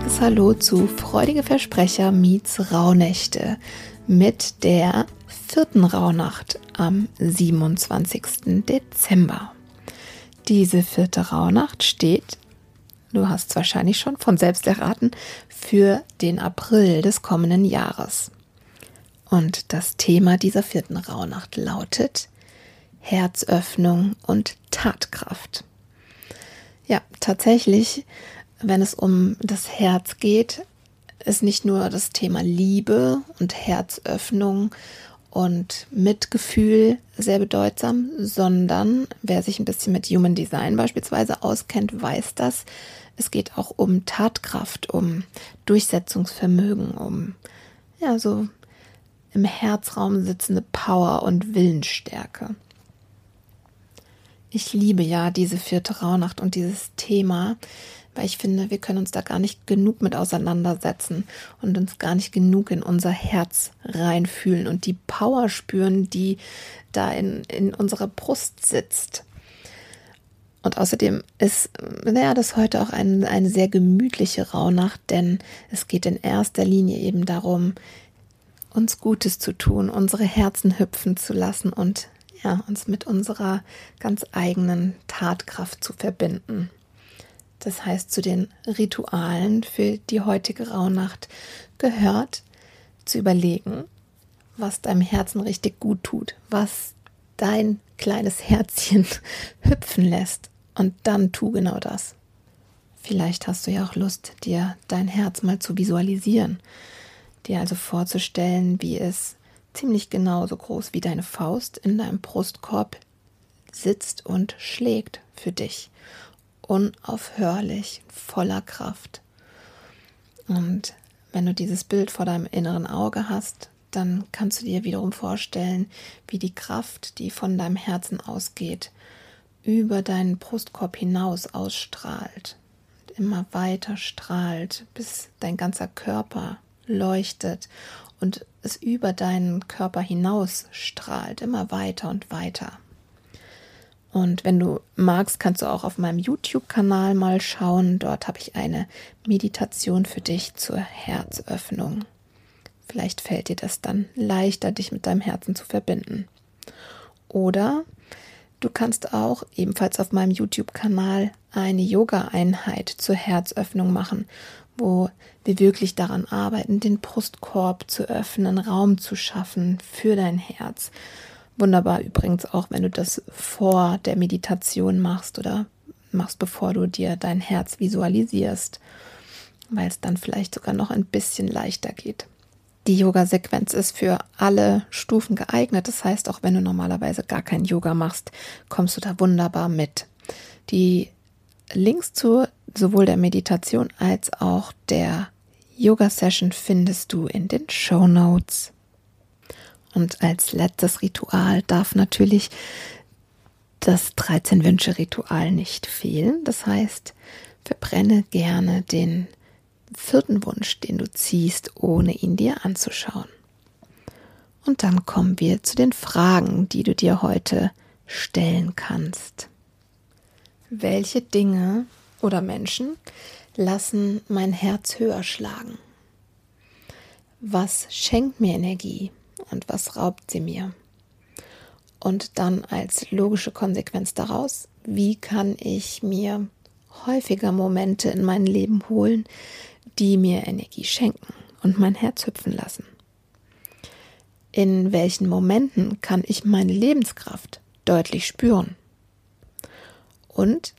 Herziges Hallo zu Freudige Versprecher meets Rauhnächte mit der vierten Rauhnacht am 27. Dezember. Diese vierte Rauhnacht steht, du hast es wahrscheinlich schon von selbst erraten, für den April des kommenden Jahres. Und das Thema dieser vierten Rauhnacht lautet Herzöffnung und Tatkraft. Ja, tatsächlich wenn es um das Herz geht, ist nicht nur das Thema Liebe und Herzöffnung und Mitgefühl sehr bedeutsam, sondern wer sich ein bisschen mit Human Design beispielsweise auskennt, weiß das. Es geht auch um Tatkraft, um Durchsetzungsvermögen, um ja so im Herzraum sitzende Power und Willensstärke. Ich liebe ja diese vierte Rauhnacht und dieses Thema, weil ich finde, wir können uns da gar nicht genug mit auseinandersetzen und uns gar nicht genug in unser Herz reinfühlen und die Power spüren, die da in, in unserer Brust sitzt. Und außerdem ist naja, das heute auch ein, eine sehr gemütliche Rauhnacht, denn es geht in erster Linie eben darum, uns Gutes zu tun, unsere Herzen hüpfen zu lassen und ja, uns mit unserer ganz eigenen Tatkraft zu verbinden. Das heißt, zu den Ritualen für die heutige Rauhnacht gehört zu überlegen, was deinem Herzen richtig gut tut, was dein kleines Herzchen hüpfen lässt. Und dann tu genau das. Vielleicht hast du ja auch Lust, dir dein Herz mal zu visualisieren, dir also vorzustellen, wie es ziemlich genauso groß wie deine Faust in deinem Brustkorb sitzt und schlägt für dich unaufhörlich, voller Kraft. Und wenn du dieses Bild vor deinem inneren Auge hast, dann kannst du dir wiederum vorstellen, wie die Kraft, die von deinem Herzen ausgeht, über deinen Brustkorb hinaus ausstrahlt, und immer weiter strahlt, bis dein ganzer Körper leuchtet und es über deinen Körper hinaus strahlt, immer weiter und weiter. Und wenn du magst, kannst du auch auf meinem YouTube-Kanal mal schauen. Dort habe ich eine Meditation für dich zur Herzöffnung. Vielleicht fällt dir das dann leichter, dich mit deinem Herzen zu verbinden. Oder du kannst auch ebenfalls auf meinem YouTube-Kanal eine Yoga-Einheit zur Herzöffnung machen, wo wir wirklich daran arbeiten, den Brustkorb zu öffnen, Raum zu schaffen für dein Herz Wunderbar übrigens auch, wenn du das vor der Meditation machst oder machst, bevor du dir dein Herz visualisierst, weil es dann vielleicht sogar noch ein bisschen leichter geht. Die Yoga-Sequenz ist für alle Stufen geeignet. Das heißt, auch wenn du normalerweise gar kein Yoga machst, kommst du da wunderbar mit. Die Links zu sowohl der Meditation als auch der Yoga-Session findest du in den Show Notes. Und als letztes Ritual darf natürlich das 13 Wünsche Ritual nicht fehlen. Das heißt, verbrenne gerne den vierten Wunsch, den du ziehst, ohne ihn dir anzuschauen. Und dann kommen wir zu den Fragen, die du dir heute stellen kannst. Welche Dinge oder Menschen lassen mein Herz höher schlagen? Was schenkt mir Energie? und was raubt sie mir? Und dann als logische Konsequenz daraus, wie kann ich mir häufiger Momente in mein Leben holen, die mir Energie schenken und mein Herz hüpfen lassen? In welchen Momenten kann ich meine Lebenskraft deutlich spüren? Und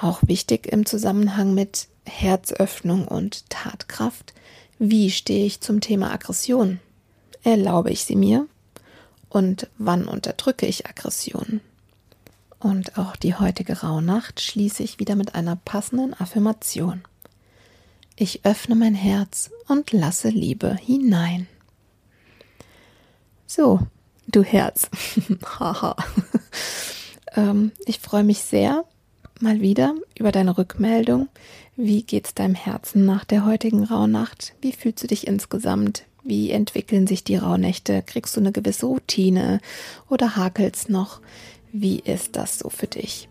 auch wichtig im Zusammenhang mit Herzöffnung und Tatkraft, wie stehe ich zum Thema Aggression? Erlaube ich sie mir? Und wann unterdrücke ich Aggression? Und auch die heutige Rauhnacht schließe ich wieder mit einer passenden Affirmation. Ich öffne mein Herz und lasse Liebe hinein. So, du Herz. Haha. ähm, ich freue mich sehr mal wieder über deine Rückmeldung. Wie geht's deinem Herzen nach der heutigen Rauhnacht? Wie fühlst du dich insgesamt? Wie entwickeln sich die Rauhnächte? Kriegst du eine gewisse Routine oder hakelst noch? Wie ist das so für dich?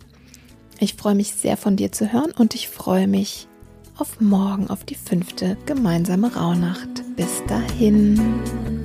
Ich freue mich sehr von dir zu hören und ich freue mich auf morgen, auf die fünfte gemeinsame Rauhnacht. Bis dahin.